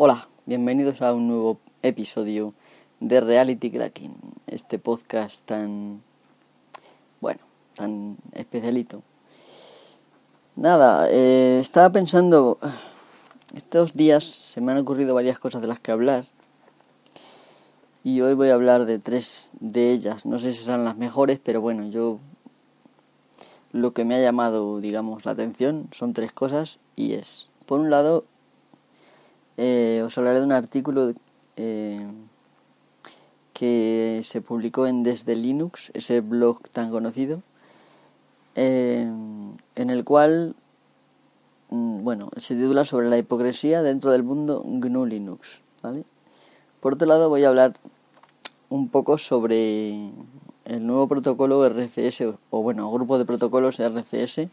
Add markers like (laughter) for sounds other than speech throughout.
Hola, bienvenidos a un nuevo episodio de Reality Cracking, este podcast tan, bueno, tan especialito. Nada, eh, estaba pensando, estos días se me han ocurrido varias cosas de las que hablar y hoy voy a hablar de tres de ellas. No sé si serán las mejores, pero bueno, yo lo que me ha llamado, digamos, la atención son tres cosas y es, por un lado, eh, os hablaré de un artículo eh, que se publicó en Desde Linux, ese blog tan conocido, eh, en el cual, mm, bueno, se titula sobre la hipocresía dentro del mundo GNU Linux. Por otro lado, voy a hablar un poco sobre el nuevo protocolo RCS, o bueno, grupo de protocolos RCS,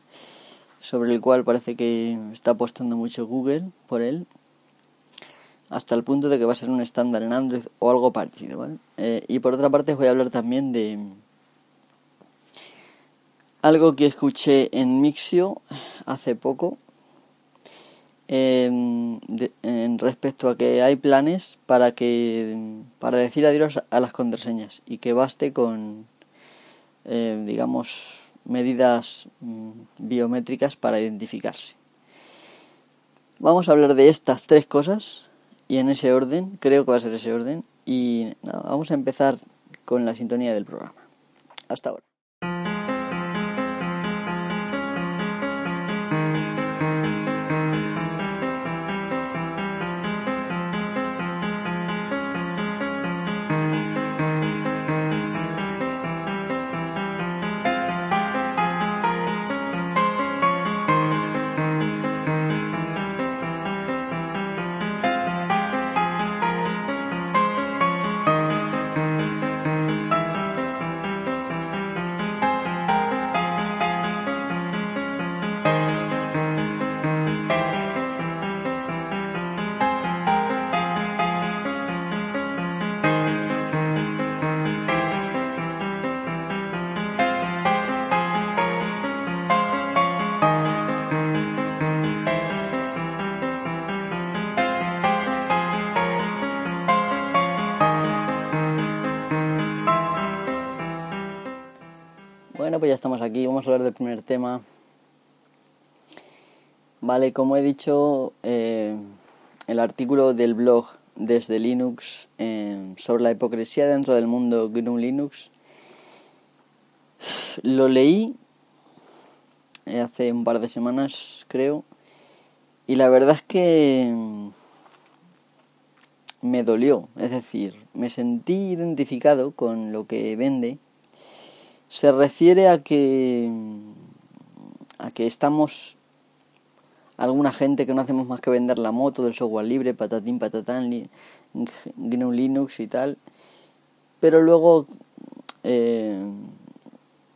sobre el cual parece que está apostando mucho Google por él, hasta el punto de que va a ser un estándar en Android o algo parecido, ¿vale? Eh, y por otra parte os voy a hablar también de algo que escuché en Mixio hace poco, em, en respecto a que hay planes para que para decir adiós a las contraseñas y que baste con eh, digamos medidas mm, biométricas para identificarse vamos a hablar de estas tres cosas y en ese orden creo que va a ser ese orden. Y nada, vamos a empezar con la sintonía del programa. Hasta ahora Pues ya estamos aquí, vamos a hablar del primer tema. Vale, como he dicho, eh, el artículo del blog desde Linux eh, sobre la hipocresía dentro del mundo GNU Linux lo leí eh, hace un par de semanas, creo, y la verdad es que me dolió, es decir, me sentí identificado con lo que vende se refiere a que a que estamos alguna gente que no hacemos más que vender la moto del software libre, patatín, patatán, GNU Linux y tal. Pero luego eh,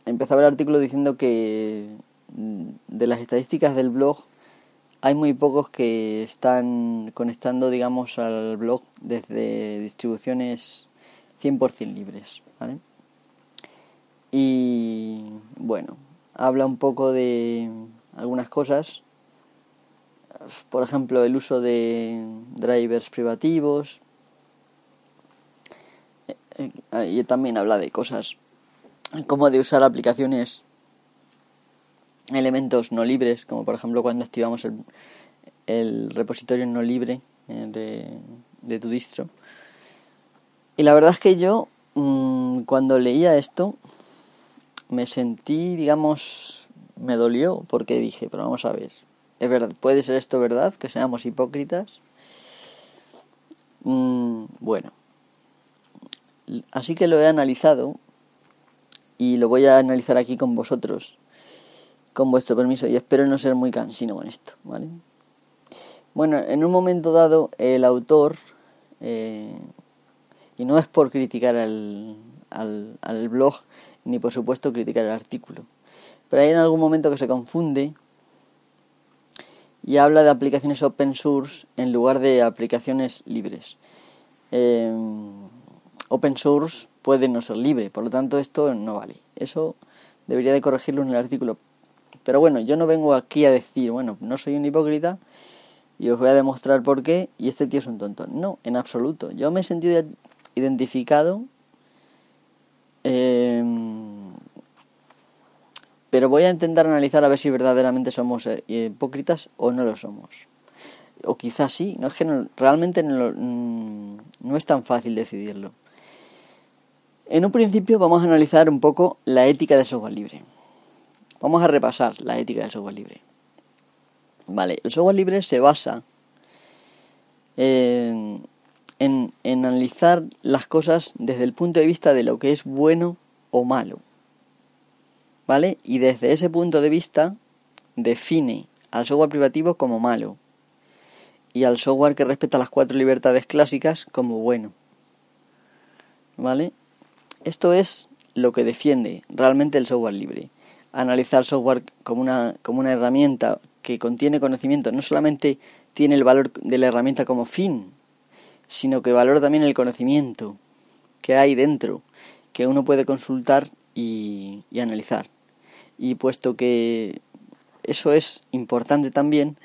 empezaba el artículo diciendo que de las estadísticas del blog hay muy pocos que están conectando, digamos, al blog desde distribuciones 100% libres, ¿vale? Y bueno, habla un poco de algunas cosas, por ejemplo, el uso de drivers privativos, eh, eh, y también habla de cosas como de usar aplicaciones, elementos no libres, como por ejemplo cuando activamos el, el repositorio no libre eh, de, de tu distro. Y la verdad es que yo, mmm, cuando leía esto, me sentí, digamos, me dolió porque dije, pero vamos a ver, es verdad, puede ser esto verdad, que seamos hipócritas. Mm, bueno, así que lo he analizado y lo voy a analizar aquí con vosotros, con vuestro permiso, y espero no ser muy cansino con esto, ¿vale? Bueno, en un momento dado, el autor, eh, y no es por criticar al, al, al blog, ni por supuesto criticar el artículo. Pero hay en algún momento que se confunde y habla de aplicaciones open source en lugar de aplicaciones libres. Eh, open source puede no ser libre, por lo tanto esto no vale. Eso debería de corregirlo en el artículo. Pero bueno, yo no vengo aquí a decir, bueno, no soy un hipócrita, y os voy a demostrar por qué y este tío es un tonto. No, en absoluto. Yo me he sentido identificado, em, pero voy a intentar analizar a ver si verdaderamente somos eh, hipócritas o no lo somos. O quizás sí, no es que realmente no, mm, no es tan fácil decidirlo. En un principio vamos a analizar un poco la ética de software libre. Vamos a repasar la ética del software libre. Vale, el software libre se basa en, en, analizar las cosas desde el punto de vista de lo que es bueno o malo. ¿Vale? Y desde ese punto de vista define al software privativo como malo y al software que respeta las cuatro libertades clásicas como bueno. ¿Vale? Esto es lo que defiende realmente el software libre. Analizar software como una, como una herramienta que contiene conocimiento no solamente tiene el valor de la herramienta como fin, sino que valora también el conocimiento que hay dentro, que uno puede consultar y, analizar. Y puesto que eso es importante también,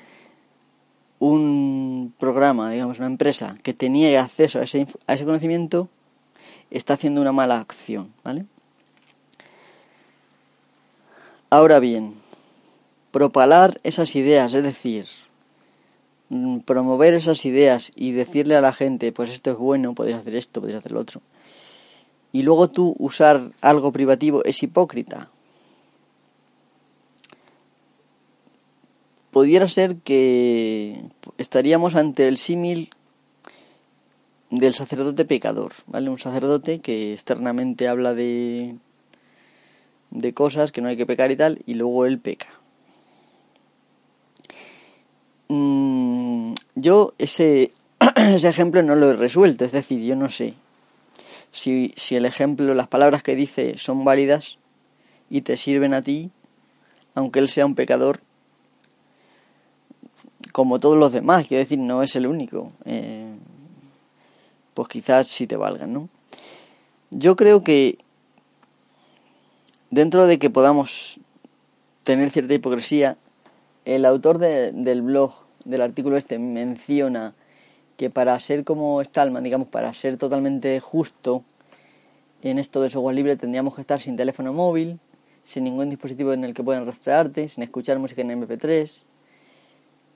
un programa, digamos, una empresa que tenía acceso a ese, a ese conocimiento está haciendo una mala acción, ¿vale? Ahora bien, propalar esas ideas, es decir, promover esas ideas y decirle a la gente, pues esto es bueno, podéis hacer esto, podéis hacer lo otro. Y luego tú usar algo privativo es hipócrita. Pudiera ser que estaríamos ante el símil del sacerdote pecador, ¿vale? Un sacerdote que externamente habla de de cosas que no hay que pecar y tal, y luego él peca. Mm, yo ese, (clears throat) ese ejemplo no lo he resuelto, es decir, yo no sé si, si el ejemplo, las palabras que dice son válidas y te sirven a ti, aunque él sea un pecador, como todos los demás, quiero decir, no es el único, eh, pues quizás sí te valgan, ¿no? Yo creo que dentro de que podamos tener cierta hipocresía, el autor del blog, del artículo este, menciona que para ser como Stallman, digamos, para ser totalmente justo en esto del software libre, tendríamos que estar sin teléfono móvil, sin ningún dispositivo en el que puedan rastrearte, sin escuchar música en MP3,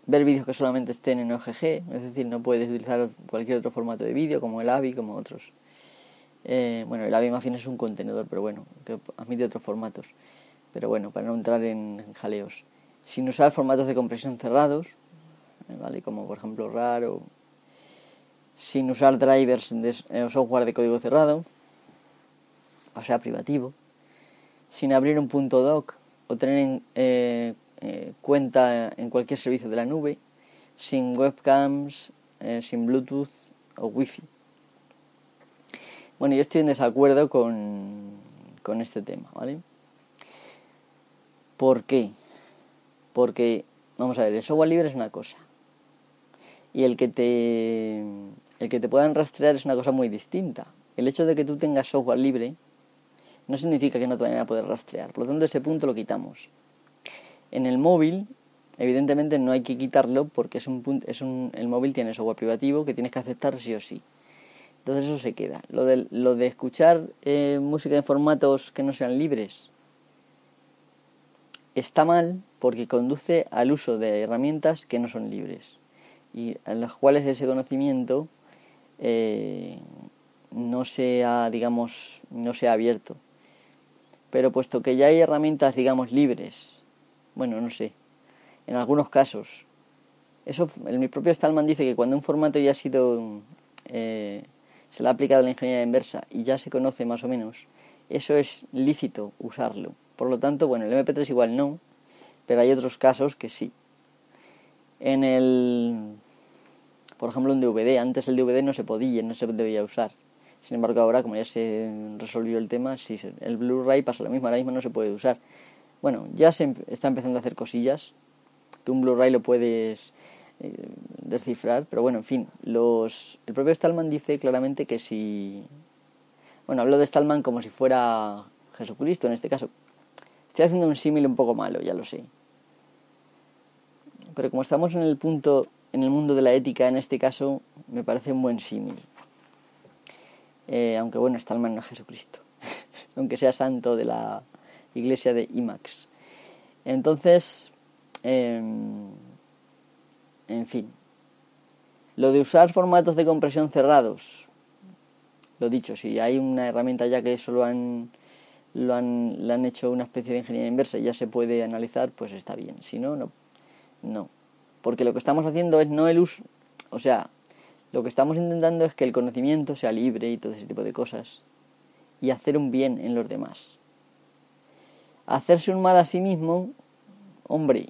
ver vídeos que solamente estén en OGG, es decir, no puedes utilizar cualquier otro formato de vídeo, como el AVI, como otros. Eh, bueno, el AVI más bien es un contenedor, pero bueno, que admite otros formatos. Pero bueno, para no entrar en jaleos sin usar formatos de compresión cerrados, eh, ¿vale? como por ejemplo RAR o sin usar drivers de eh, software de código cerrado, o sea, privativo, sin abrir un punto doc o tener eh, cuenta en cualquier servicio de la nube, sin webcams, sin Bluetooth o Wi-Fi. Bueno, yo estoy en desacuerdo con, con este tema, ¿vale? ¿Por qué? Porque, vamos a ver, el software libre es una cosa. Y el que te, el que te puedan rastrear es una cosa muy distinta. El hecho de que tú tengas software libre no significa que no te vayan a poder rastrear. Por lo tanto, ese punto lo quitamos. En el móvil, evidentemente no hay que quitarlo porque es un, es un, el móvil tiene software privativo que tienes que aceptar sí o sí. Entonces eso se queda. Lo de, lo de escuchar eh, música en formatos que no sean libres está mal porque conduce al uso de herramientas que no son libres y en las cuales ese conocimiento eh, no sea, digamos, no sea abierto. Pero puesto que ya hay herramientas, digamos, libres, bueno, no sé, en algunos casos, eso, el, mi propio Stallman dice que cuando un formato ya ha sido, eh, se le ha aplicado la ingeniería inversa y ya se conoce más o menos, eso es lícito usarlo. Por lo tanto, bueno, el MP3 igual no, pero hay otros casos que sí. En el, por ejemplo, un DVD, antes el DVD no se podía, no se debía usar. Sin embargo, ahora, como ya se resolvió el tema, sí, el Blu-ray pasa lo mismo, ahora mismo no se puede usar. Bueno, ya se está empezando a hacer cosillas, que un Blu-ray lo puedes eh, descifrar, pero bueno, en fin, los, el propio Stallman dice claramente que si... Bueno, hablo de Stallman como si fuera Jesucristo en este caso, Estoy haciendo un símil un poco malo, ya lo sé. Pero como estamos en el punto en el mundo de la ética, en este caso, me parece un buen símil. Eh, aunque bueno, está el mano Jesucristo, (laughs) aunque sea santo de la iglesia de IMAX. Entonces, em, en fin, lo de usar formatos de compresión cerrados, lo dicho, si hay una herramienta ya que eso lo han, lo han, le han hecho una especie de ingeniería inversa y ya se puede analizar, pues está bien. Si no, no. No. Porque lo que estamos haciendo es no el uso, o sea, lo que estamos intentando es que el conocimiento sea libre y todo ese tipo de cosas. Y hacer un bien en los demás. Hacerse un mal a sí mismo, hombre,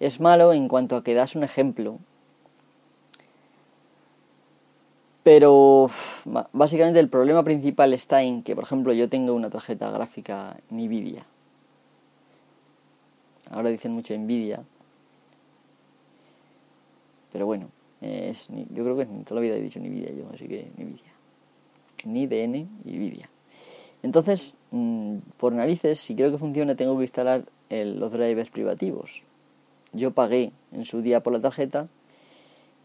es malo en cuanto a que das un ejemplo. Pero básicamente el problema principal está en que, por ejemplo, yo tengo una tarjeta gráfica Nvidia. Ahora dicen mucho Nvidia. Pero bueno, es, yo creo que toda la vida he dicho Nvidia yo, así que Nvidia. Ni DN y Nvidia. Entonces, mm, por narices, si quiero que funcione, tengo que instalar los drivers privativos. Yo pagué en su día por la tarjeta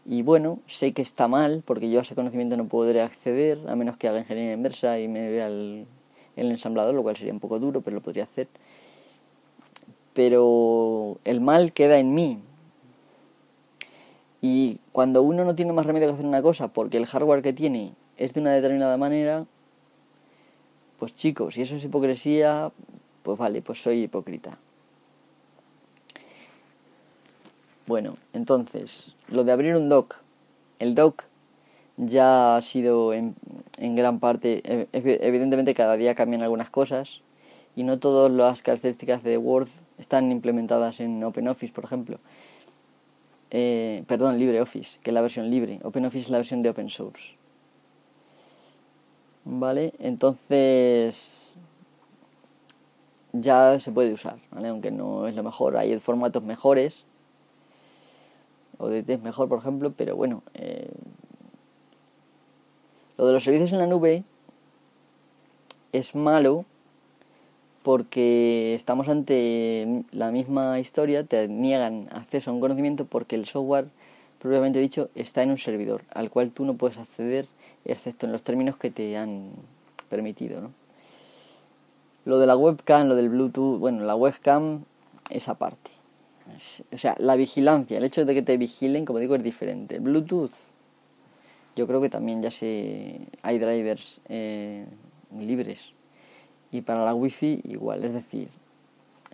y bueno, sé que está mal porque yo a ese conocimiento no podré acceder a menos que haga ingeniería inversa y me vea el, el ensamblador, lo cual sería un poco duro, pero lo podría hacer. Pero el mal queda en mí, y cuando uno no tiene más remedio que hacer una cosa porque el hardware que tiene es de una determinada manera, pues chicos, si eso es hipocresía, pues vale, pues soy hipócrita. Bueno, entonces, lo de abrir un dock. El dock ya ha sido en, en gran parte, e, evidentemente cada día cambian algunas cosas y no todas las características de Word están implementadas en OpenOffice, por ejemplo eh, perdón, LibreOffice, que es la versión libre. OpenOffice es la versión de open source. ¿Vale? Entonces ya se puede usar, ¿vale? Aunque no es lo mejor, hay formatos mejores. O de test mejor, por ejemplo, pero bueno. Eh, lo de los servicios en la nube es malo porque estamos ante la misma historia, te niegan acceso a un conocimiento porque el software, propiamente dicho, está en un servidor al cual tú no puedes acceder excepto en los términos que te han permitido. ¿no? Lo de la webcam, lo del Bluetooth, bueno, la webcam es aparte. O sea, la vigilancia, el hecho de que te vigilen, como digo, es diferente. Bluetooth, yo creo que también ya se hay drivers eh, libres y para la wifi igual. Es decir,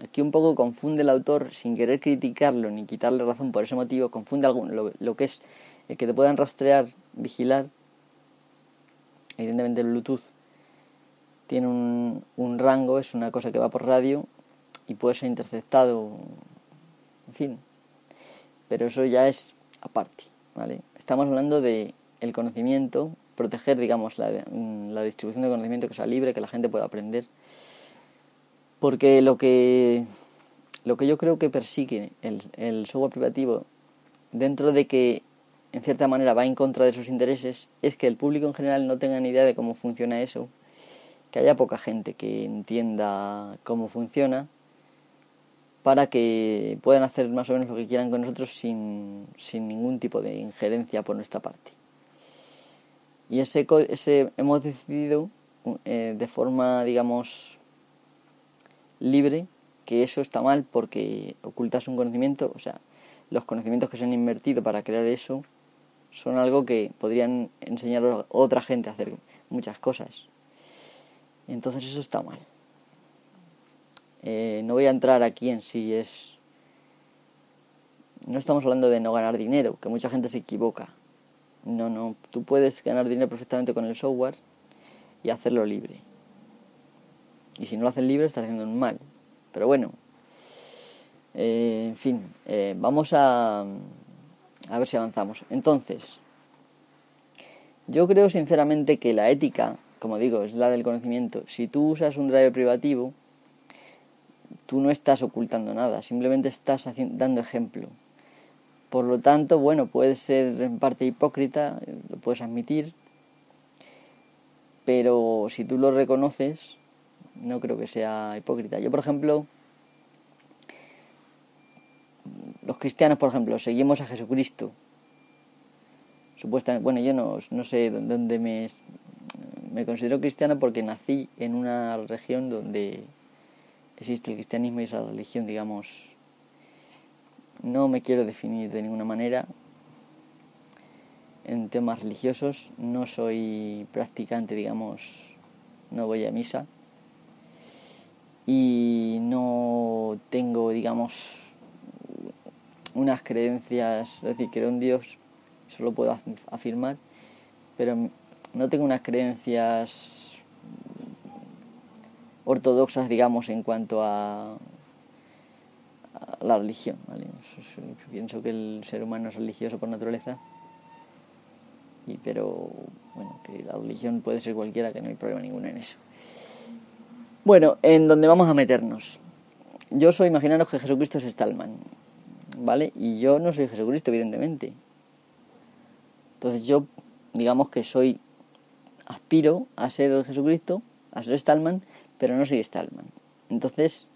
aquí un poco confunde el autor sin querer criticarlo ni quitarle razón por ese motivo, confunde algo, lo, que es el que te puedan rastrear, vigilar. Evidentemente el Bluetooth tiene un, un rango, es una cosa que va por radio y puede ser interceptado, en fin. Pero eso ya es aparte, ¿vale? Estamos hablando de el conocimiento proteger, digamos, la, la distribución de conocimiento que sea libre, que la gente pueda aprender. Porque lo que, lo que yo creo que persigue el, el software privativo, dentro de que en cierta manera va en contra de sus intereses, es que el público en general no tenga ni idea de cómo funciona eso, que haya poca gente que entienda cómo funciona, para que puedan hacer más o menos lo que quieran con nosotros sin, sin ningún tipo de injerencia por nuestra parte. Y ese, ese hemos decidido eh, de forma, digamos, libre que eso está mal porque ocultas un conocimiento, o sea, los conocimientos que se han invertido para crear eso son algo que podrían enseñar a otra gente a hacer muchas cosas. Entonces eso está mal. Eh, no voy a entrar aquí en si es... No estamos hablando de no ganar dinero, que mucha gente se equivoca. No, no, tú puedes ganar dinero perfectamente con el software y hacerlo libre. Y si no lo haces libre, estás haciendo un mal. Pero bueno, eh, en fin, eh, vamos a, a ver si avanzamos. Entonces, yo creo sinceramente que la ética, como digo, es la del conocimiento. Si tú usas un drive privativo, tú no estás ocultando nada, simplemente estás dando ejemplo. Por lo tanto, bueno, puedes ser en parte hipócrita, lo puedes admitir, pero si tú lo reconoces, no creo que sea hipócrita. Yo, por ejemplo, los cristianos, por ejemplo, seguimos a Jesucristo. Supuestamente, bueno, yo no, no sé dónde me, me considero cristiano porque nací en una región donde existe el cristianismo y esa religión, digamos, no me quiero definir de ninguna manera en temas religiosos, no soy practicante, digamos, no voy a misa. Y no tengo, digamos, unas creencias, es decir, creo en Dios, eso lo puedo afirmar, pero no tengo unas creencias ortodoxas, digamos, en cuanto a, la religión. pienso que el ser humano es religioso por naturaleza, y, pero bueno, que la religión puede ser cualquiera, que no hay problema ninguno en eso. Bueno, en donde vamos a meternos. Yo soy, imaginaros que Jesucristo es Stallman, ¿vale? Y yo no soy Jesucristo, evidentemente. Entonces yo, digamos que soy, aspiro a ser Jesucristo, a ser Stallman, pero no soy Stallman. Entonces,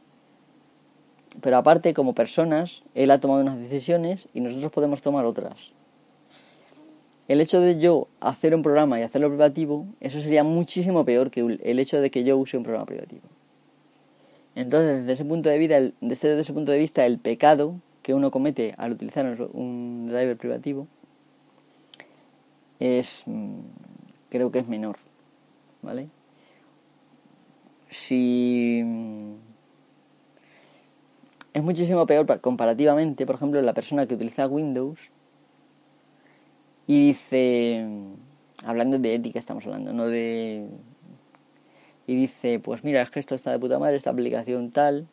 pero aparte, como personas, él ha tomado unas decisiones y nosotros podemos tomar otras. El hecho de yo hacer un programa y hacerlo privativo, eso sería muchísimo peor que el hecho de que yo use un programa privativo. Entonces, desde ese punto de, vista, desde ese punto de vista, el pecado que uno comete al utilizar un driver privativo es, mm, creo que es menor, ¿vale? Si mm, es muchísimo peor comparativamente, por ejemplo, la persona que utiliza Windows y dice, hablando de ética estamos hablando, no de... Y dice, pues mira, es que esto está de puta madre, esta aplicación tal.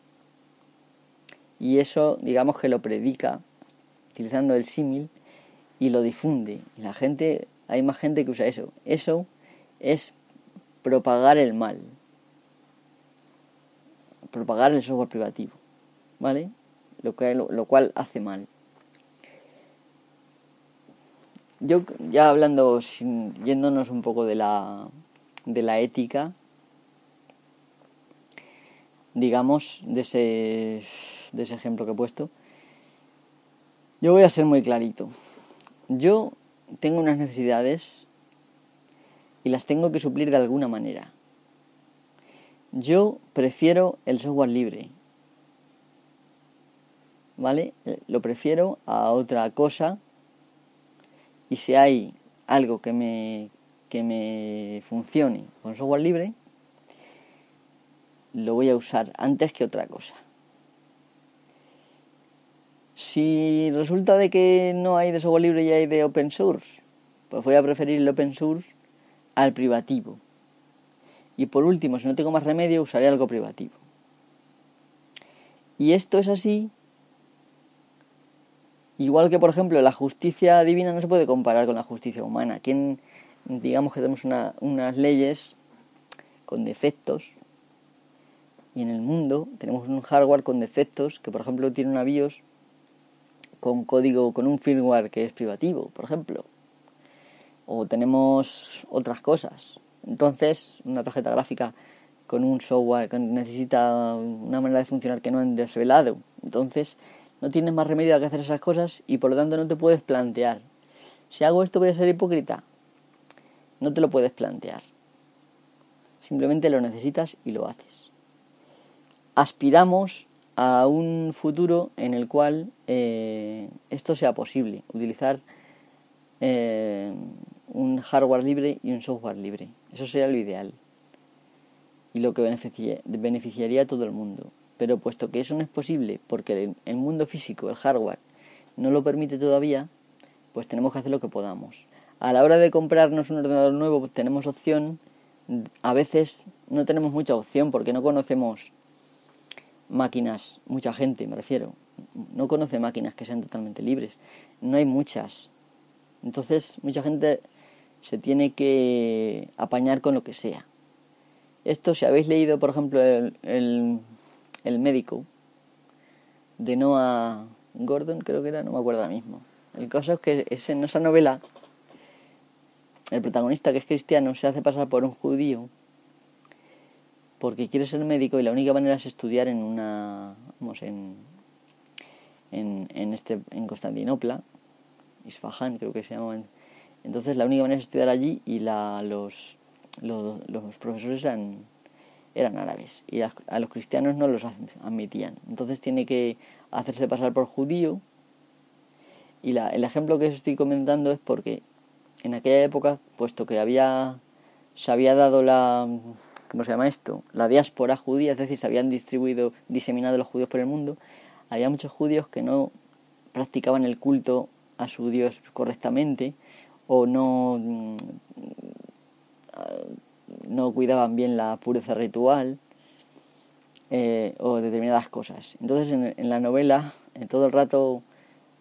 Y eso, digamos que lo predica, utilizando el símil, y lo difunde. Y la gente, hay más gente que usa eso. Eso es propagar el mal. Propagar el software privativo. ¿Vale? Lo, que, lo cual hace mal yo ya hablando, yéndonos un poco de la, de la ética, digamos, de ese, de ese ejemplo que he puesto, yo voy a ser muy clarito. Yo tengo unas necesidades y las tengo que suplir de alguna manera. Yo prefiero el software libre. ¿Vale? Lo prefiero a otra cosa y si hay algo que me, que me funcione con software libre, lo voy a usar antes que otra cosa. Si resulta de que no hay de software libre y hay de open source, pues voy a preferir el open source al privativo. Y por último, si no tengo más remedio, usaré algo privativo. Y esto es así Igual que, por ejemplo, la justicia divina no se puede comparar con la justicia humana. Quien, digamos que tenemos unas leyes con defectos y en el mundo tenemos un hardware con defectos que, por ejemplo, tiene una BIOS con código, con un firmware que es privativo, por ejemplo. O tenemos otras cosas. Entonces, una tarjeta gráfica con un software que necesita una manera de funcionar que no han desvelado. Entonces, no tienes más remedio que hacer esas cosas y por lo tanto no te puedes plantear. Si hago esto voy a ser hipócrita. No te lo puedes plantear. Simplemente lo necesitas y lo haces. Aspiramos a un futuro en el cual eh, esto sea posible, utilizar eh, un hardware libre y un software libre. Eso sería lo ideal y lo que beneficiaría a todo el mundo. Pero puesto que eso no es posible porque el mundo físico, el hardware, no lo permite todavía, pues tenemos que hacer lo que podamos. A la hora de comprarnos un ordenador nuevo, pues tenemos opción. A veces no tenemos mucha opción porque no conocemos máquinas, mucha gente me refiero, no conoce máquinas que sean totalmente libres. No hay muchas. Entonces, mucha gente se tiene que apañar con lo que sea. Esto, si habéis leído, por ejemplo, el el médico, de Noah Gordon, creo que era, no me acuerdo ahora mismo. El caso es que en esa novela, el protagonista, que es cristiano, se hace pasar por un judío porque quiere ser médico y la única manera es estudiar en una, vamos, en, en, en, este, en Constantinopla, Isfahan creo que se llamaban. Entonces la única manera es estudiar allí y la, los, los, los profesores eran, eran árabes y a, los cristianos no los admitían. Entonces tiene que hacerse pasar por judío. Y la, el ejemplo que os estoy comentando es porque en aquella época, puesto que había se había dado la ¿cómo se llama esto? la diáspora judía, es decir, se habían distribuido, diseminado los judíos por el mundo, había muchos judíos que no practicaban el culto a su Dios correctamente o no mm, no cuidaban bien la pureza ritual eh, o determinadas cosas. Entonces en, la novela, en todo el rato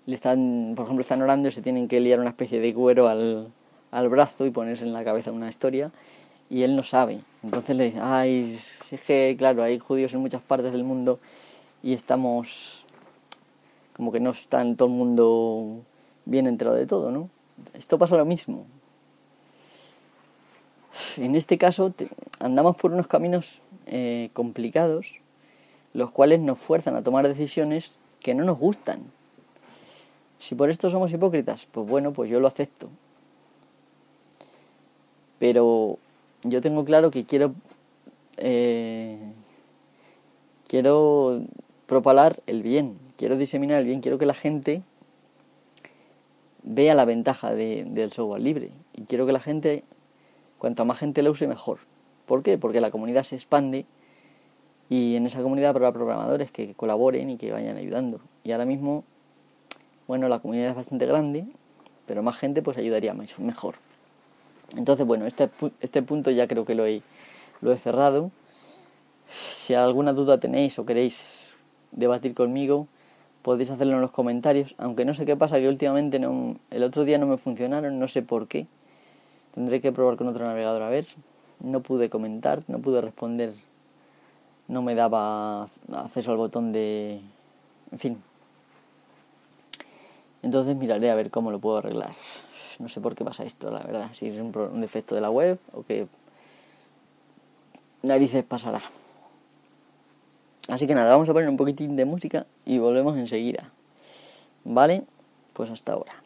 le están, por ejemplo, están orando y se tienen que liar una especie de cuero al, al brazo y ponerse en la cabeza una historia y él no sabe. Entonces le dice, ay, es que claro, hay judíos en muchas partes del mundo y estamos como que no está en todo el mundo bien enterado de todo, ¿no? Esto pasa lo mismo. En este caso andamos por unos caminos eh, complicados, los cuales nos fuerzan a tomar decisiones que no nos gustan. Si por esto somos hipócritas, pues bueno, pues yo lo acepto. Pero yo tengo claro que quiero eh, quiero propalar el bien, quiero diseminar el bien, quiero que la gente vea la ventaja de, del software libre y quiero que la gente, cuanto más gente lo use, mejor. ¿Por qué? Porque la comunidad se expande y en esa comunidad habrá programadores que colaboren y que vayan ayudando. Y ahora mismo, bueno, la comunidad es bastante grande, pero más gente pues ayudaría mejor. Entonces, bueno, este, este punto ya creo que lo he, lo he cerrado. Si alguna duda tenéis o queréis debatir conmigo, podéis hacerlo en los comentarios. Aunque no sé qué pasa, que últimamente el otro día no me funcionaron, no sé por qué. Tendré que probar con otro navegador a ver. No pude comentar, no pude responder. No me daba acceso al botón de... En fin. Entonces miraré a ver cómo lo puedo arreglar. No sé por qué pasa esto, la verdad. Si es un, defecto de la web o qué narices pasará. Así que nada, vamos a poner un poquitín de música y volvemos enseguida. ¿Vale? Pues hasta ahora.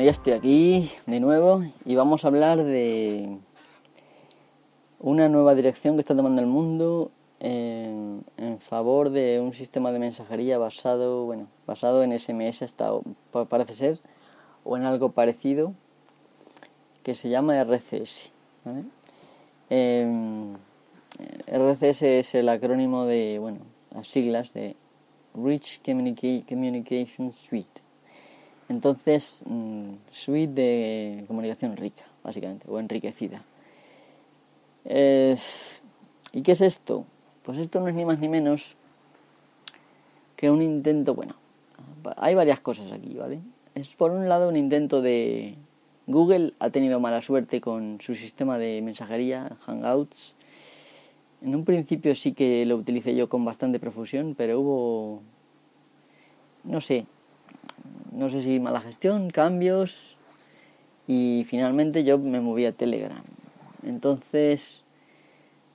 Bueno, ya estoy aquí de nuevo y vamos a hablar de una nueva dirección que está tomando el mundo en, favor de un sistema de mensajería basado, bueno, basado en SMS hasta parece ser o en algo parecido que se llama RCS. Em, RCS es el acrónimo de, bueno, las siglas de Rich Communication Suite. Entonces, mm, suite de comunicación rica, básicamente, o enriquecida. ¿Y qué es esto? Pues esto no es ni más ni menos que un intento, bueno, hay varias cosas aquí, ¿vale? Es por un lado un intento de... Google ha tenido mala suerte con su sistema de mensajería, Hangouts. En un principio sí que lo utilicé yo con bastante profusión, pero hubo, no sé, no sé si mala gestión, cambios y finalmente yo me moví a Telegram. Entonces,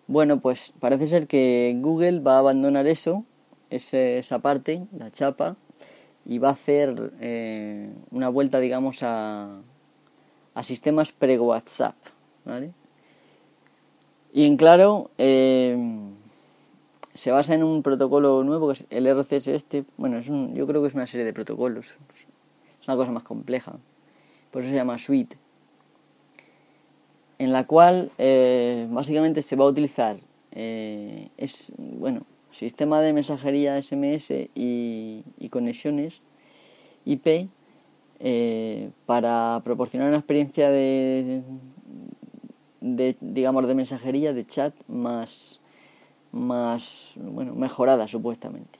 bueno, pues parece ser que Google va a abandonar eso, esa parte, la chapa, y va a hacer eh, una vuelta, digamos, a, a sistemas pre-WhatsApp, ¿vale? Y en claro, eh, se basa en un protocolo nuevo que es el RCS este. Bueno, es un, yo creo que es una serie de protocolos. Es una cosa más compleja. Por eso se llama Suite. En la cual eh, básicamente se va a utilizar es bueno sistema de mensajería SMS y, conexiones IP eh, para proporcionar una experiencia de, de, digamos de mensajería de chat más más bueno mejorada supuestamente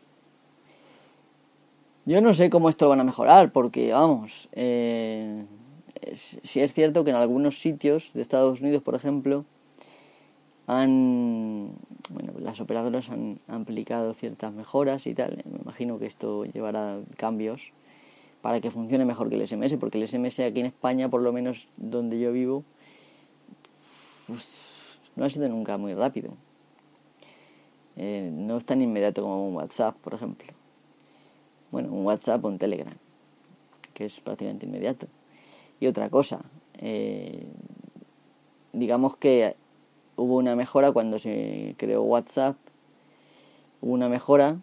yo no sé cómo esto van a mejorar porque vamos eh, si es cierto que en algunos sitios de Estados Unidos por ejemplo han bueno, las operadoras han aplicado ciertas mejoras y tal. Me imagino que esto llevará cambios para que funcione mejor que el SMS, porque el SMS aquí en España, por lo menos donde yo vivo, pues, no ha sido nunca muy rápido. Eh, no es tan inmediato como un WhatsApp, por ejemplo. Bueno, un WhatsApp o un Telegram, que es prácticamente inmediato. Y otra cosa, eh, digamos que hubo una mejora cuando se creó WhatsApp, hubo una mejora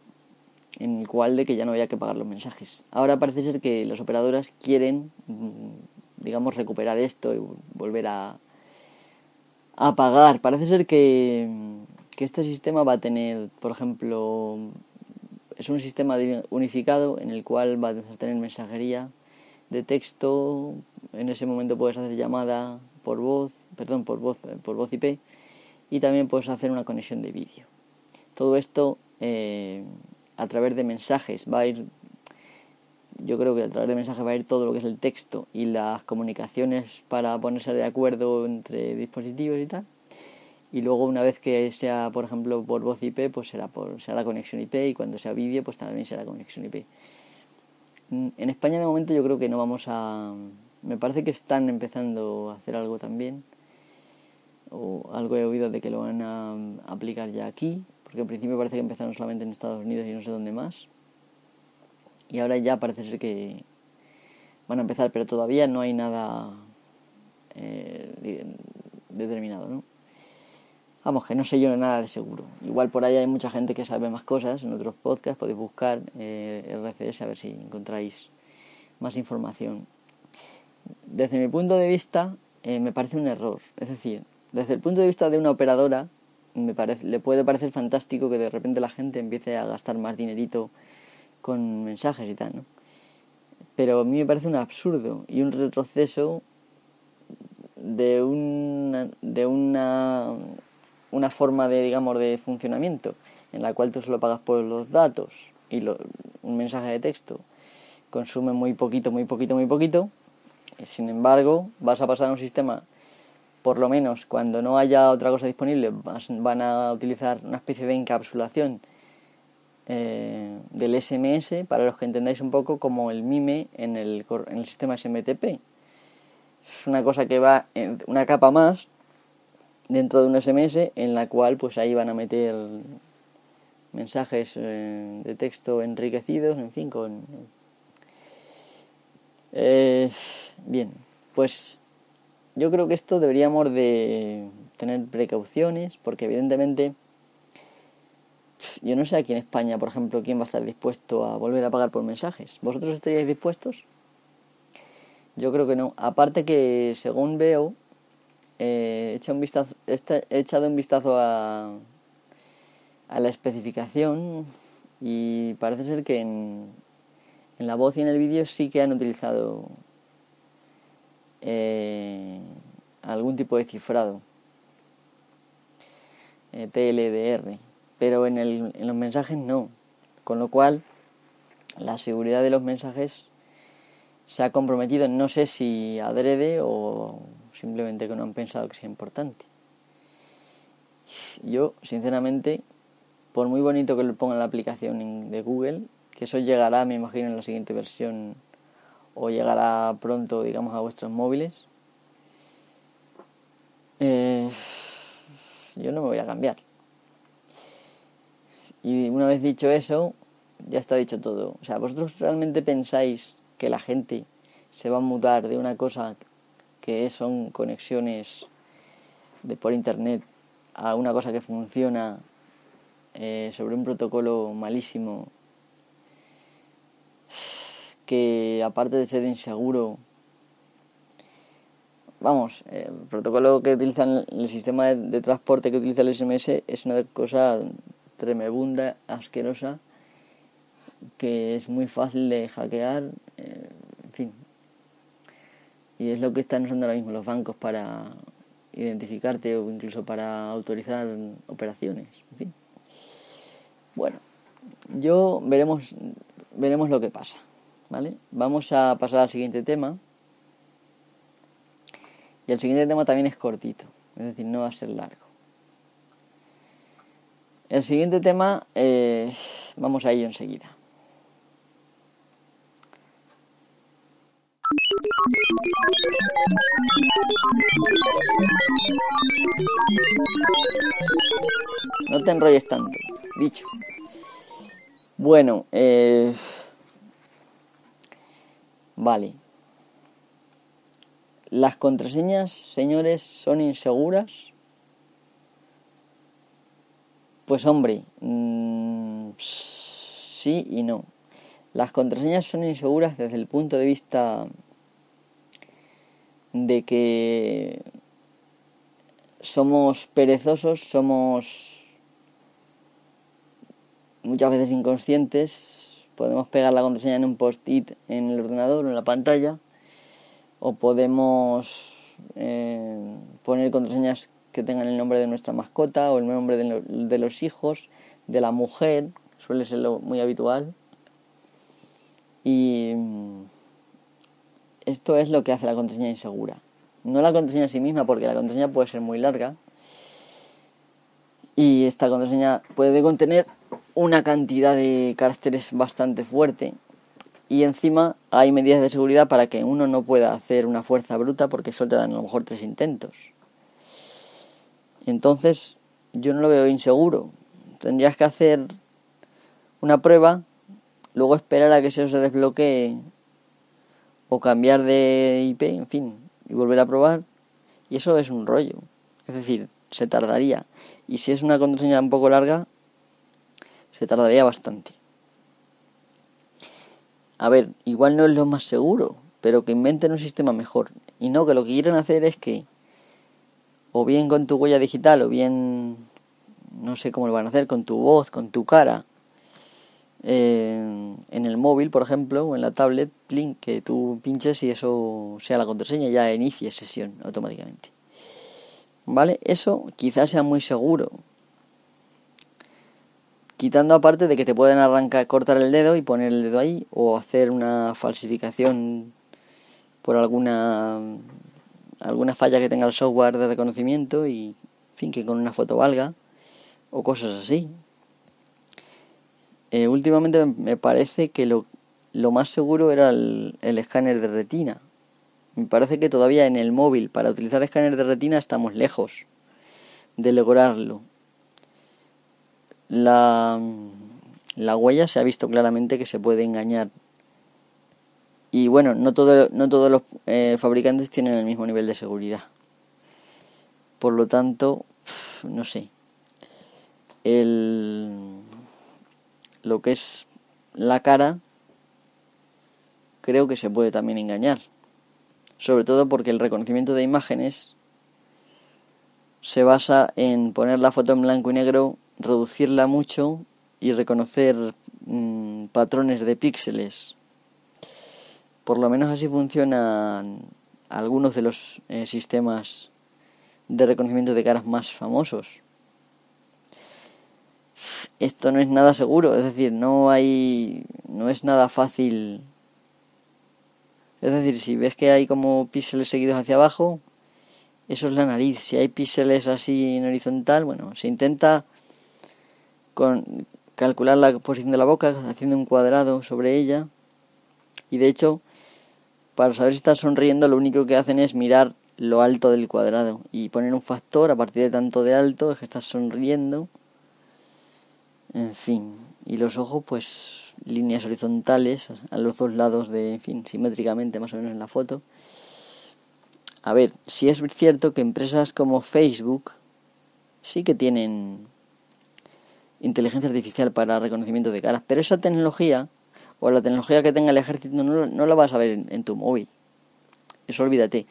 en el cual de que ya no había que pagar los mensajes. Ahora parece ser que las operadoras quieren, mm, digamos, recuperar esto y volver a, a pagar. Parece ser que, que este sistema va a tener, por ejemplo, es un sistema unificado en el cual va a tener mensajería de texto, en ese momento puedes hacer llamada por voz, perdón, por voz, por voz IP y también puedes hacer una conexión de vídeo. Todo esto eh, a través de mensajes va a ir, yo creo que a través de mensajes va a ir todo lo que es el texto y las comunicaciones para ponerse de acuerdo entre dispositivos y tal. Y luego una vez que sea, por ejemplo, por voz IP, pues será, por, será conexión IP y cuando sea vídeo, pues también será conexión IP. En España de momento yo creo que no vamos a... Me parece que están empezando a hacer algo también o algo he oído de que lo van a aplicar ya aquí, porque en principio parece que empezaron solamente en Estados Unidos y no sé dónde más. Y ahora ya parece ser que van a empezar, pero todavía no hay nada eh, determinado, ¿no? Vamos, que no sé yo nada de seguro. Igual por ahí hay mucha gente que sabe más cosas en otros podcasts, podéis buscar eh, RCS a ver si encontráis más información. Desde mi punto de vista, eh, me parece un error. Es decir, desde el punto de vista de una operadora, me parece, le puede parecer fantástico que de repente la gente empiece a gastar más dinerito con mensajes y tal, ¿no? Pero a mí me parece un absurdo y un retroceso de una, de una, una forma de, digamos, de funcionamiento en la cual tú solo pagas por los datos y un mensaje de texto consume muy poquito, muy poquito, muy poquito. Y sin embargo, vas a pasar a un sistema por lo menos cuando no haya otra cosa disponible, van a utilizar una especie de encapsulación eh, del SMS, para los que entendáis un poco como el MIME en el, en el sistema SMTP. Es una cosa que va en una capa más dentro de un SMS en la cual pues ahí van a meter mensajes eh, de texto enriquecidos, en fin, con Eh, bien, pues yo creo que esto deberíamos de tener precauciones porque evidentemente yo no sé aquí en España, por ejemplo, quién va a estar dispuesto a volver a pagar por mensajes. ¿Vosotros estaríais dispuestos? Yo creo que no. Aparte que, según veo, eh, un vistazo, he echado un vistazo a, la especificación y parece ser que en, la voz y en el vídeo sí que han utilizado eh, algún tipo de cifrado. Eh, TLDR pero en, en los mensajes no. Con lo cual, la seguridad de los mensajes se ha comprometido, no sé si adrede o simplemente que no han pensado que sea importante. Yo, sinceramente, por muy bonito que lo ponga en la aplicación de Google, que eso llegará, me imagino, en la siguiente versión o llegará pronto, digamos, a vuestros móviles, eh, yo no me voy a cambiar. Y una vez dicho eso, ya está dicho todo. O sea, ¿vosotros realmente pensáis que la gente se va a mudar de una cosa que son conexiones de por internet a una cosa que funciona eh, sobre un protocolo malísimo que aparte de ser inseguro vamos el protocolo que utilizan el sistema de, transporte que utiliza el SMS es una cosa tremebunda, asquerosa, que es muy fácil de hackear, eh. Y es lo que están usando ahora mismo los bancos para identificarte o incluso para autorizar operaciones, en fin. Bueno, yo veremos veremos lo que pasa, ¿vale? Vamos a pasar al siguiente tema. Y el siguiente tema también es cortito, es decir, no va a ser largo. El siguiente tema, eh, vamos a ello enseguida. No te enrolles tanto, bicho. Bueno, eh, vale. Las contraseñas, señores, son inseguras pues hombre, mm, sí y no. Las contraseñas son inseguras desde el punto de vista de que somos perezosos, somos muchas veces inconscientes, podemos pegar la contraseña en un post-it en el ordenador en la pantalla, o podemos eh, poner contraseñas que tengan el nombre de nuestra mascota o el nombre de, los hijos, de la mujer, suele ser lo muy habitual. Y esto es lo que hace la contraseña insegura. No la contraseña en sí misma, porque la contraseña puede ser muy larga. Y esta contraseña puede contener una cantidad de caracteres bastante fuerte. Y encima hay medidas de seguridad para que uno no pueda hacer una fuerza bruta porque solo te dan a lo mejor tres intentos. Entonces yo no lo veo inseguro. Tendrías que hacer una prueba, luego esperar a que se desbloquee o cambiar de IP, en fin, y volver a probar. Y eso es un rollo. Es decir, se tardaría. Y si es una contraseña un poco larga, se tardaría bastante. A ver, igual no es lo más seguro, pero que inventen un sistema mejor. Y no, que lo que quieren hacer es que o bien con tu huella digital, o bien, no sé cómo lo van a hacer, con tu voz, con tu cara, en el móvil, por ejemplo, o en la tablet, link, que tú pinches y eso sea la contraseña, ya inicie sesión automáticamente. ¿Vale? Eso quizás sea muy seguro. Quitando aparte de que te pueden arrancar, cortar el dedo y poner el dedo ahí, o hacer una falsificación por alguna alguna falla que tenga el software de reconocimiento y, fin, que con una foto valga o cosas así. Eh, últimamente me parece que lo, más seguro era el, escáner de retina. Me parece que todavía en el móvil para utilizar escáner de retina estamos lejos de lograrlo. La, la huella se ha visto claramente que se puede engañar Y bueno, no, no todos los eh, fabricantes tienen el mismo nivel de seguridad. Por lo tanto, no sé. El, lo que es la cara, creo que se puede también engañar. Sobre todo porque el reconocimiento de imágenes se basa en poner la foto en blanco y negro, reducirla mucho y reconocer mm, patrones de píxeles. Por lo menos así funcionan algunos de los eh, sistemas de reconocimiento de caras más famosos. Esto no es nada seguro, es decir, no hay no es nada fácil. Es decir, si ves que hay como píxeles seguidos hacia abajo, eso es la nariz. Si hay píxeles así en horizontal, bueno, se intenta con calcular la posición de la boca haciendo un cuadrado sobre ella. Y de hecho, para saber si estás sonriendo, lo único que hacen es mirar lo alto del cuadrado y poner un factor a partir de tanto de alto es que estás sonriendo. En fin, y los ojos, pues líneas horizontales a los dos lados de, en fin, simétricamente más o menos en la foto. A ver, si es cierto que empresas como Facebook sí que tienen inteligencia artificial para reconocimiento de caras, pero esa tecnología o la tecnología que tenga el ejército no, no la vas a ver en, tu móvil. Eso olvídate.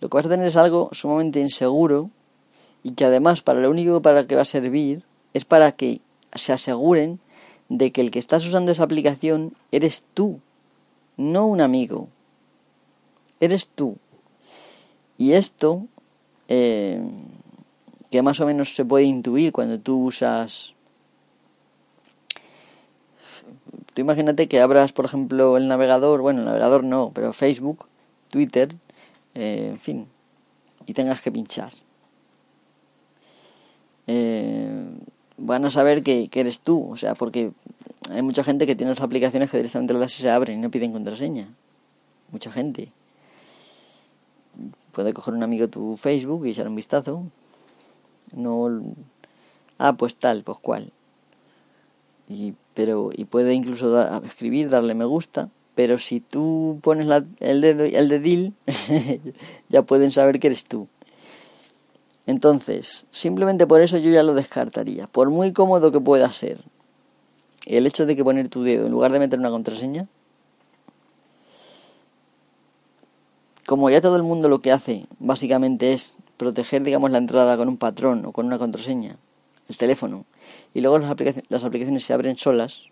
Lo que vas a tener es algo sumamente inseguro y que además para lo único para que va a servir es para que se aseguren de que el que estás usando esa aplicación eres tú, no un amigo. Eres tú. Y esto, eh, que más o menos se puede intuir cuando tú usas Tú imagínate que abras, por ejemplo, el navegador, bueno, el navegador no, pero Facebook, Twitter, eh, en fin, y tengas que pinchar. Eh, van a saber que, eres tú, o sea, porque hay mucha gente que tiene las aplicaciones que directamente las se abren y no piden contraseña. Mucha gente. Puede coger un amigo tu Facebook y echar un vistazo. No. Ah, pues tal, pues cual y, pero, y puede incluso escribir, darle me gusta, pero si tú pones el dedo el dedil, (laughs) ya pueden saber que eres tú. Entonces, simplemente por eso yo ya lo descartaría, por muy cómodo que pueda ser. El hecho de que poner tu dedo en lugar de meter una contraseña, como ya todo el mundo lo que hace básicamente es proteger, digamos, la entrada con un patrón o con una contraseña, el teléfono, y luego las, aplicaciones, las aplicaciones se abren solas,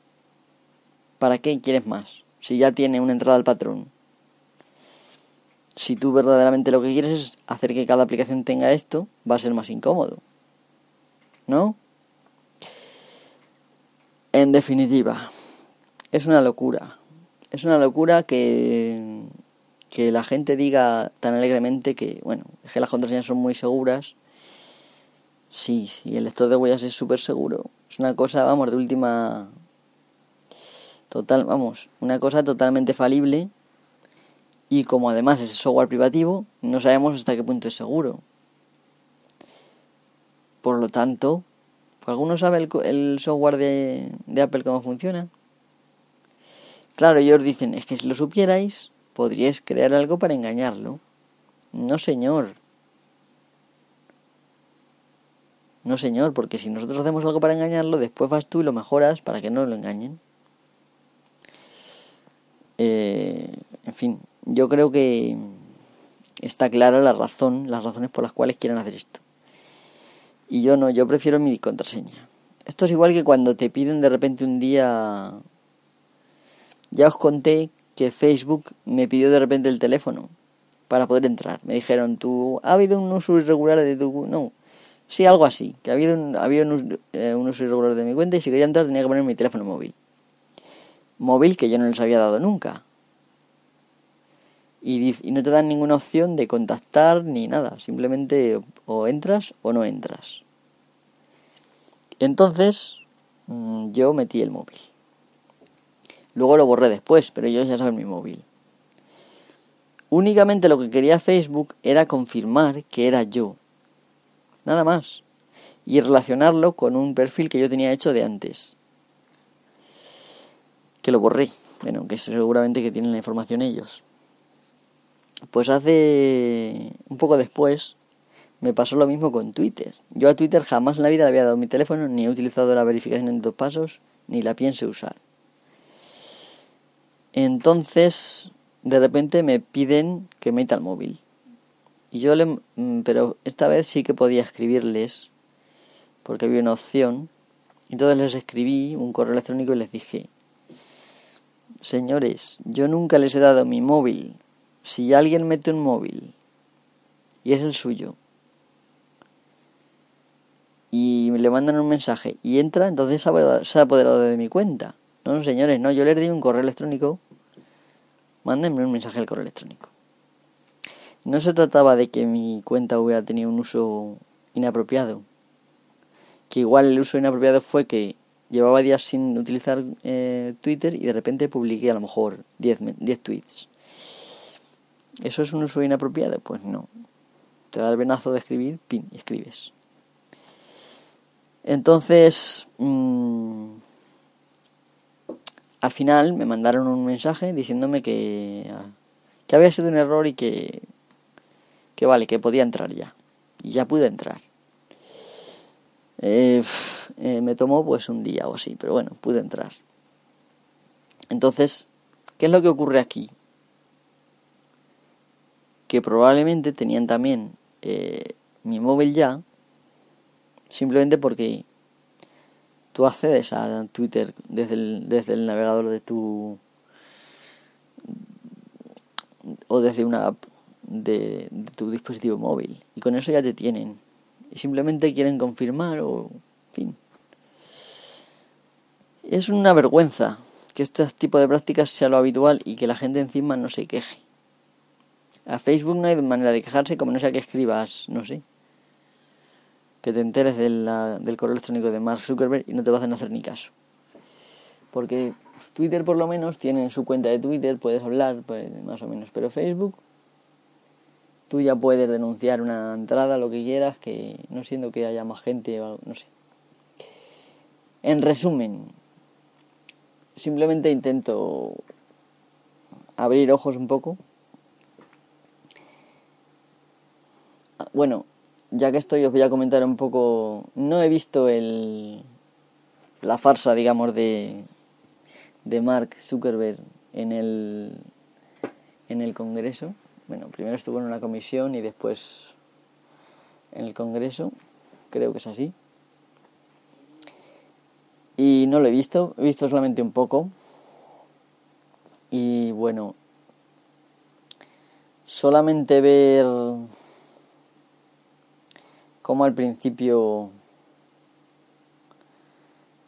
¿para qué quieres más? Si ya tiene una entrada al patrón. Si tú verdaderamente lo que quieres es hacer que cada aplicación tenga esto, va a ser más incómodo. ¿No? En definitiva, es una locura. Es una locura que, que la gente diga tan alegremente que, bueno, es que las contraseñas son muy seguras Sí, sí, el lector de huellas es súper seguro. Es una cosa, vamos, de última... Total, vamos, una cosa totalmente falible. Y como además es software privativo, no sabemos hasta qué punto es seguro. Por lo tanto, ¿alguno sabe el, el software de, de Apple cómo funciona? Claro, ellos dicen, es que si lo supierais, podríais crear algo para engañarlo. No, señor. No, señor, porque si nosotros hacemos algo para engañarlo, después vas tú y lo mejoras para que no lo engañen. Eh, en fin, yo creo que está clara la razón, las razones por las cuales quieren hacer esto. Y yo no, yo prefiero mi contraseña. Esto es igual que cuando te piden de repente un día... Ya os conté que Facebook me pidió de repente el teléfono para poder entrar. Me dijeron, tú, ha habido un uso irregular de tu... No, Sí, algo así. Que había un, había un, eh, uso irregular de mi cuenta y si quería entrar tenía que poner mi teléfono móvil. Móvil que yo no les había dado nunca. Y, no te dan ninguna opción de contactar ni nada. Simplemente o entras o no entras. Entonces mm, yo metí el móvil. Luego lo borré después, pero ellos ya saben mi móvil. Únicamente lo que quería Facebook era confirmar que era yo nada más. Y relacionarlo con un perfil que yo tenía hecho de antes. Que lo borré. Bueno, que seguramente que tienen la información ellos. Pues hace un poco después me pasó lo mismo con Twitter. Yo a Twitter jamás en la vida le había dado mi teléfono, ni he utilizado la verificación en dos pasos, ni la pienso usar. Entonces, de repente me piden que meta el móvil. Y yo le... Mm, pero esta vez sí que podía escribirles, porque había una opción. Entonces les escribí un correo electrónico y les dije, señores, yo nunca les he dado mi móvil. Si alguien mete un móvil y es el suyo, y le mandan un mensaje y entra, entonces se ha apoderado de mi cuenta. No, señores, no, yo les di un correo electrónico. Mándenme un mensaje al correo electrónico. No se trataba de que mi cuenta hubiera tenido un uso inapropiado. Que igual el uso inapropiado fue que llevaba días sin utilizar eh, Twitter y de repente publiqué a lo mejor 10 tweets. ¿Eso es un uso inapropiado? Pues no. Te da el venazo de escribir, pin, y escribes. Entonces, mm, al final me mandaron un mensaje diciéndome que, que había sido un error y que, que vale, que podía entrar ya. Y ya pude entrar. Eh, eh, me tomó pues un día o así, pero bueno, pude entrar. Entonces, ¿qué es lo que ocurre aquí? Que probablemente tenían también eh, mi móvil ya Simplemente porque tú accedes a Twitter desde el, desde el navegador de tu o desde una app de, tu dispositivo móvil. Y con eso ya te tienen. Y simplemente quieren confirmar o en fin. Es una vergüenza que este tipo de prácticas sea lo habitual y que la gente encima no se queje a Facebook no hay manera de quejarse como no sea que escribas no sé que te enteres del correo electrónico de Mark Zuckerberg y no te vas a hacer ni caso. Porque Twitter por lo menos tiene su cuenta de Twitter, puedes hablar, pues, más o menos, pero Facebook tú ya puedes denunciar una entrada, lo que quieras, que no siendo que haya más gente o algo, no sé. En resumen, simplemente intento abrir ojos un poco. Bueno, ya que estoy os voy a comentar un poco. No he visto el la farsa, digamos, de de Mark Zuckerberg en el en el Congreso. Bueno, primero estuvo en una comisión y después en el Congreso, creo que es así. Y no lo he visto, he visto solamente un poco. Y bueno, solamente ver como al principio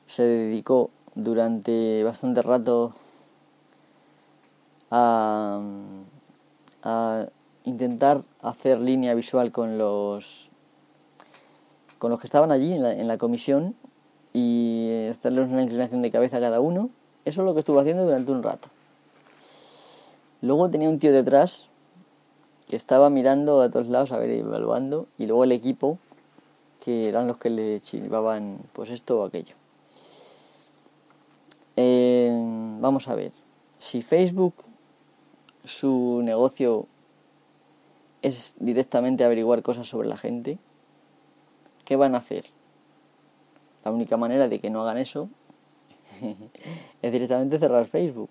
se dedicó durante bastante rato a, intentar hacer línea visual con los con los que estaban allí en la, en la comisión y hacerles una inclinación de cabeza a cada uno. Eso es lo que estuvo haciendo durante un rato. Luego tenía un tío detrás que estaba mirando a todos lados, a ver, evaluando, y luego el equipo que eran los que le chivaban pues esto o aquello. Eh, vamos a ver, si Facebook su negocio es directamente averiguar cosas sobre la gente, ¿qué van a hacer? La única manera de que no hagan eso (laughs) es directamente cerrar Facebook.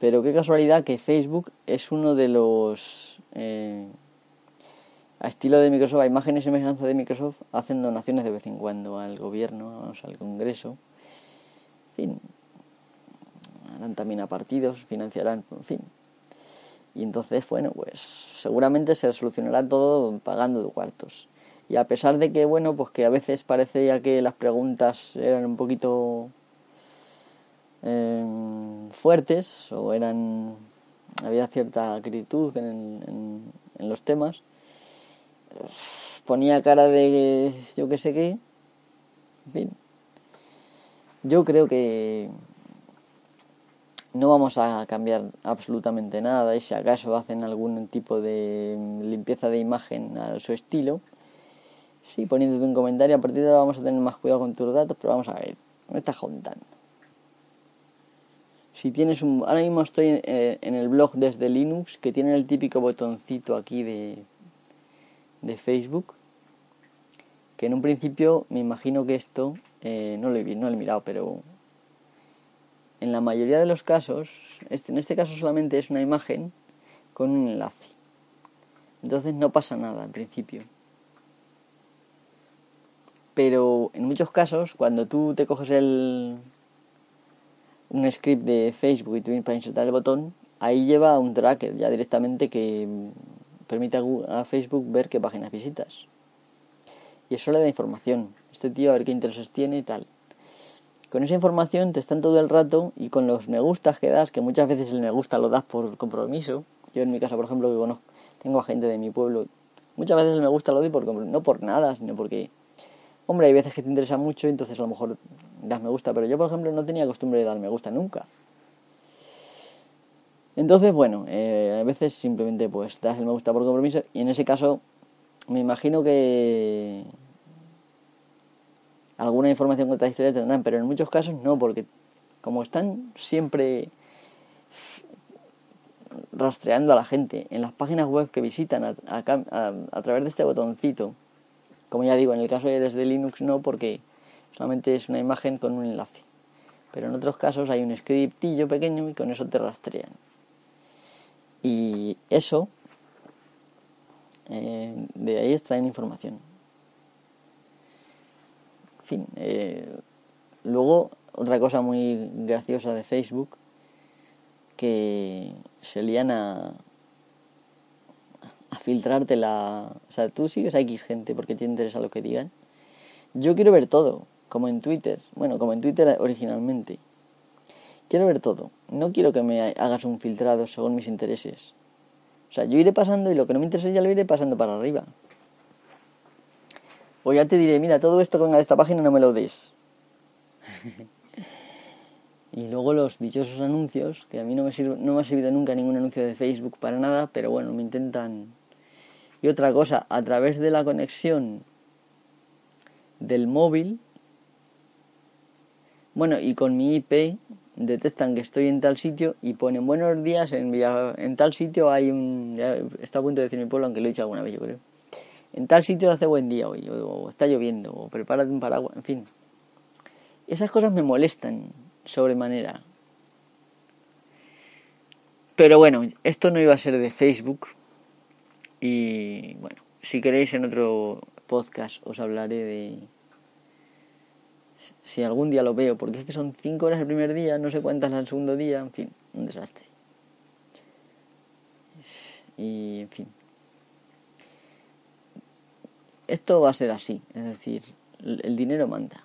Pero qué casualidad que Facebook es uno de los eh, a estilo de Microsoft, a imágenes y semejanza de Microsoft, hacen donaciones de vez en cuando al gobierno, al Congreso. En fin, harán también a partidos, financiarán, en fin. Y entonces, bueno, pues seguramente se solucionará todo pagando de cuartos. Y a pesar de que, bueno, pues que a veces parecía que las preguntas eran un poquito em, fuertes o eran había cierta acritud en, en los temas, ponía cara de yo que sé qué. En fin. Yo creo que no vamos a cambiar absolutamente nada y si acaso hacen algún tipo de limpieza de imagen a su estilo, sí, poniéndote un comentario, a partir de ahora vamos a tener más cuidado con tus datos, pero vamos a ver, me estás juntando. si tienes un... Ahora mismo estoy eh, en el blog desde Linux, que tiene el típico botoncito aquí de, de Facebook, que en un principio me imagino que esto, eh, no, lo he, no lo he mirado, pero en la mayoría de los casos, este, en este caso solamente es una imagen con un enlace. Entonces no pasa nada en principio. Pero en muchos casos, cuando tú te coges el un script de Facebook y tú para insertar el botón, ahí lleva un tracker ya directamente que permite a Facebook ver qué páginas visitas. Y eso le da información. Este tío a ver qué intereses tiene y tal. Con esa información te están todo el rato y con los me gustas que das, que muchas veces el me gusta lo das por compromiso. Yo en mi casa, por ejemplo, tengo a gente de mi pueblo, muchas veces el me gusta lo doy por no por nada, sino porque, hombre, hay veces que te interesa mucho entonces a lo mejor das me gusta, pero yo, por ejemplo, no tenía costumbre de dar me gusta nunca. Entonces, bueno, eh, a veces simplemente pues das el me gusta por compromiso y en ese caso me imagino que alguna información con esta historia tendrán, pero en muchos casos no, porque como están siempre rastreando a la gente en las páginas web que visitan a, a, través de este botoncito, como ya digo, en el caso de desde Linux no, porque solamente es una imagen con un enlace. Pero en otros casos hay un scriptillo pequeño y con eso te rastrean. Y eso, eh, de ahí extraen información. En fin, eh, luego otra cosa muy graciosa de Facebook, que se lían a, a filtrarte la... O sea, tú sigues a X gente porque te interesa lo que digan. Yo quiero ver todo, como en Twitter. Bueno, como en Twitter originalmente. Quiero ver todo. No quiero que me hagas un filtrado según mis intereses. O sea, yo iré pasando y lo que no me interesa ya lo iré pasando para arriba. O ya te diré, mira, todo esto que venga de esta página no me lo des. (laughs) y luego los dichosos anuncios, que a mí no me, sirve, no me ha servido nunca ningún anuncio de Facebook para nada, pero bueno, me intentan... Y otra cosa, a través de la conexión del móvil, bueno, y con mi IP detectan que estoy en tal sitio y ponen buenos días en, en tal sitio hay un... Está a punto de decir mi pueblo, aunque lo he dicho alguna vez, yo creo. En tal sitio hace buen día hoy, o, está lloviendo, o prepárate un paraguas, en fin. Esas cosas me molestan sobremanera. Pero bueno, esto no iba a ser de Facebook. Y bueno, si queréis en otro podcast os hablaré de si algún día lo veo, porque es que son 5 horas el primer día, no sé cuántas el segundo día, en fin, un desastre. Y en fin. Esto va a ser así, es decir, el dinero manda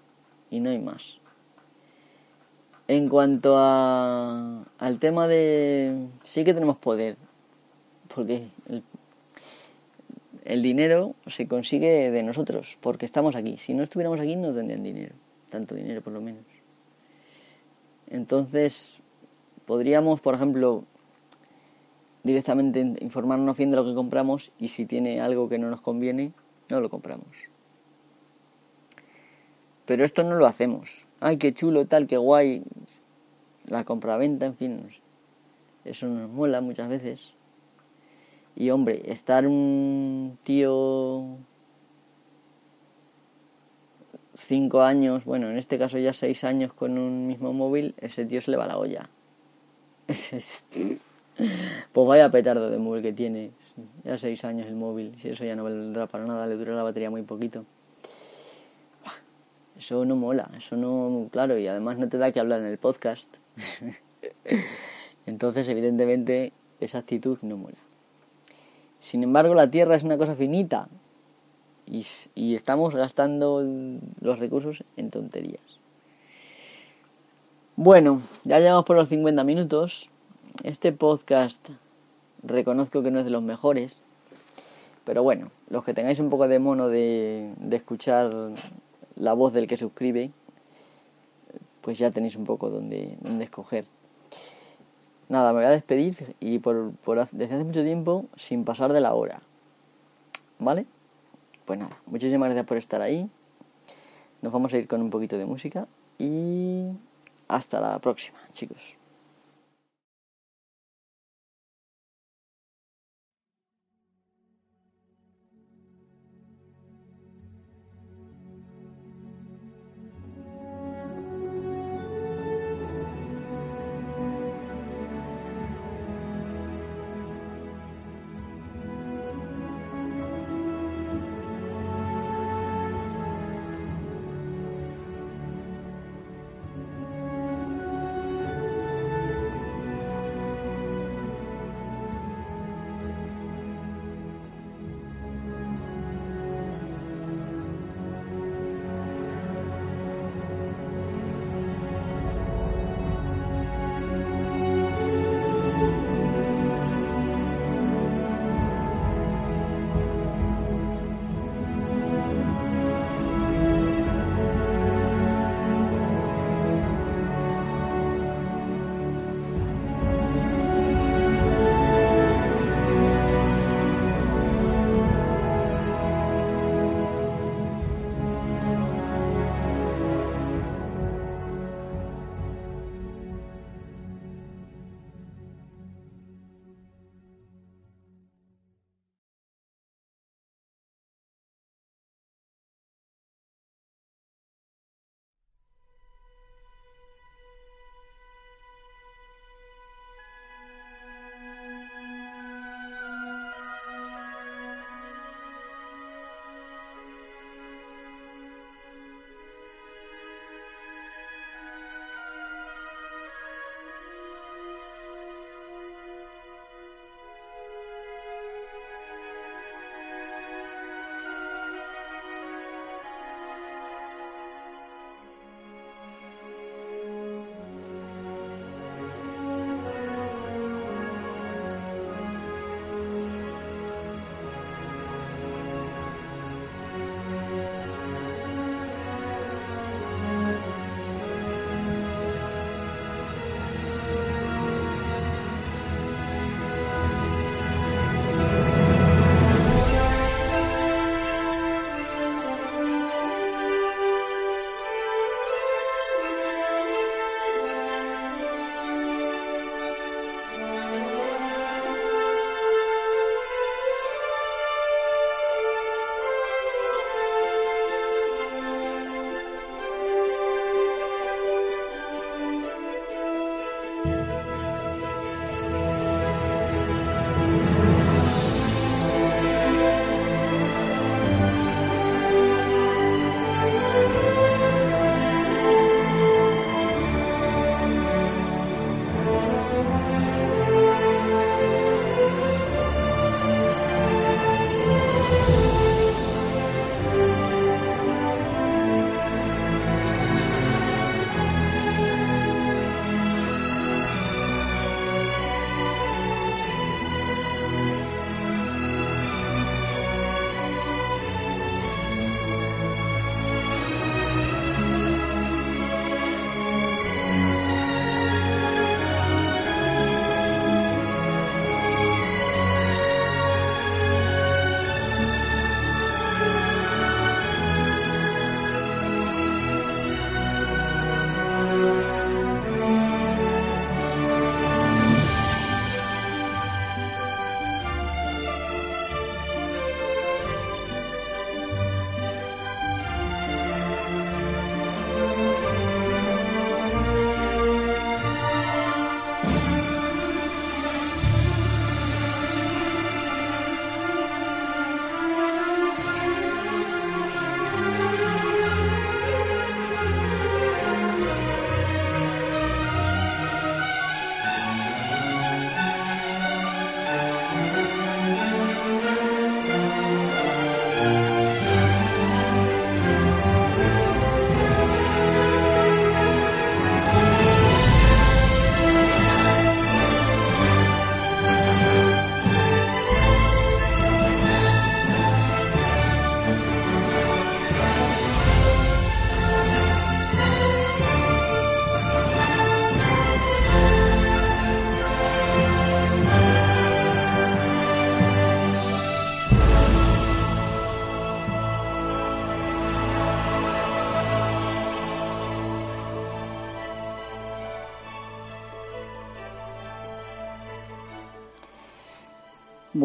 y no hay más. En cuanto a, al tema de... Sí que tenemos poder, porque el, el dinero se consigue de nosotros, porque estamos aquí. Si no estuviéramos aquí no tendrían dinero tanto dinero por lo menos. Entonces, podríamos, por ejemplo, directamente informarnos bien de lo que compramos y si tiene algo que no nos conviene, no lo compramos. Pero esto no lo hacemos. Ay, qué chulo, tal, qué guay. La compra-venta, en fin. Eso nos mola muchas veces. Y hombre, estar un tío cinco años, bueno, en este caso ya seis años con un mismo móvil, ese tío se le va la olla. (laughs) pues vaya petardo de móvil que tiene. Ya seis años el móvil, si eso ya no valdrá para nada, le dura la batería muy poquito. Eso no mola, eso no, claro, y además no te da que hablar en el podcast. (laughs) Entonces, evidentemente, esa actitud no mola. Sin embargo, la Tierra es una cosa finita, y, estamos gastando los recursos en tonterías. Bueno, ya llegamos por los 50 minutos. Este podcast reconozco que no es de los mejores, pero bueno, los que tengáis un poco de mono de, escuchar la voz del que suscribe, pues ya tenéis un poco donde, donde escoger. Nada, me voy a despedir y por, por desde hace mucho tiempo sin pasar de la hora. ¿Vale? Pues nada, muchísimas gracias por estar ahí. Nos vamos a ir con un poquito de música y hasta la próxima, chicos.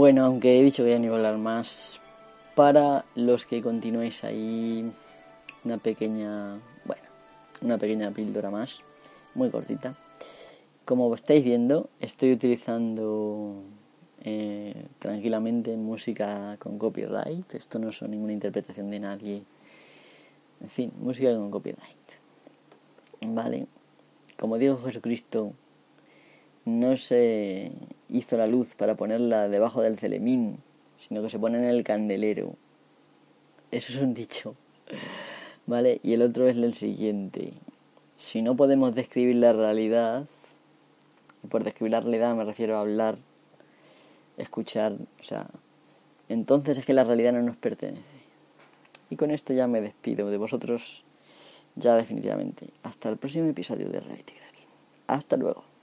Bueno, aunque he dicho que ya no a hablar más, para los que continuéis ahí, una pequeña, bueno, una pequeña píldora más, muy cortita. Como estáis viendo, estoy utilizando eh, tranquilamente música con copyright. Esto no es ninguna interpretación de nadie. En fin, música con copyright. Vale. Como dijo Jesucristo, no se hizo la luz para ponerla debajo del celemín, sino que se pone en el candelero. Eso es un dicho. (laughs) ¿Vale? Y el otro es el siguiente. Si no podemos describir la realidad, y por describir la realidad me refiero a hablar, escuchar, o sea, entonces es que la realidad no nos pertenece. Y con esto ya me despido de vosotros, ya definitivamente. Hasta el próximo episodio de Reality Cracking. Hasta luego.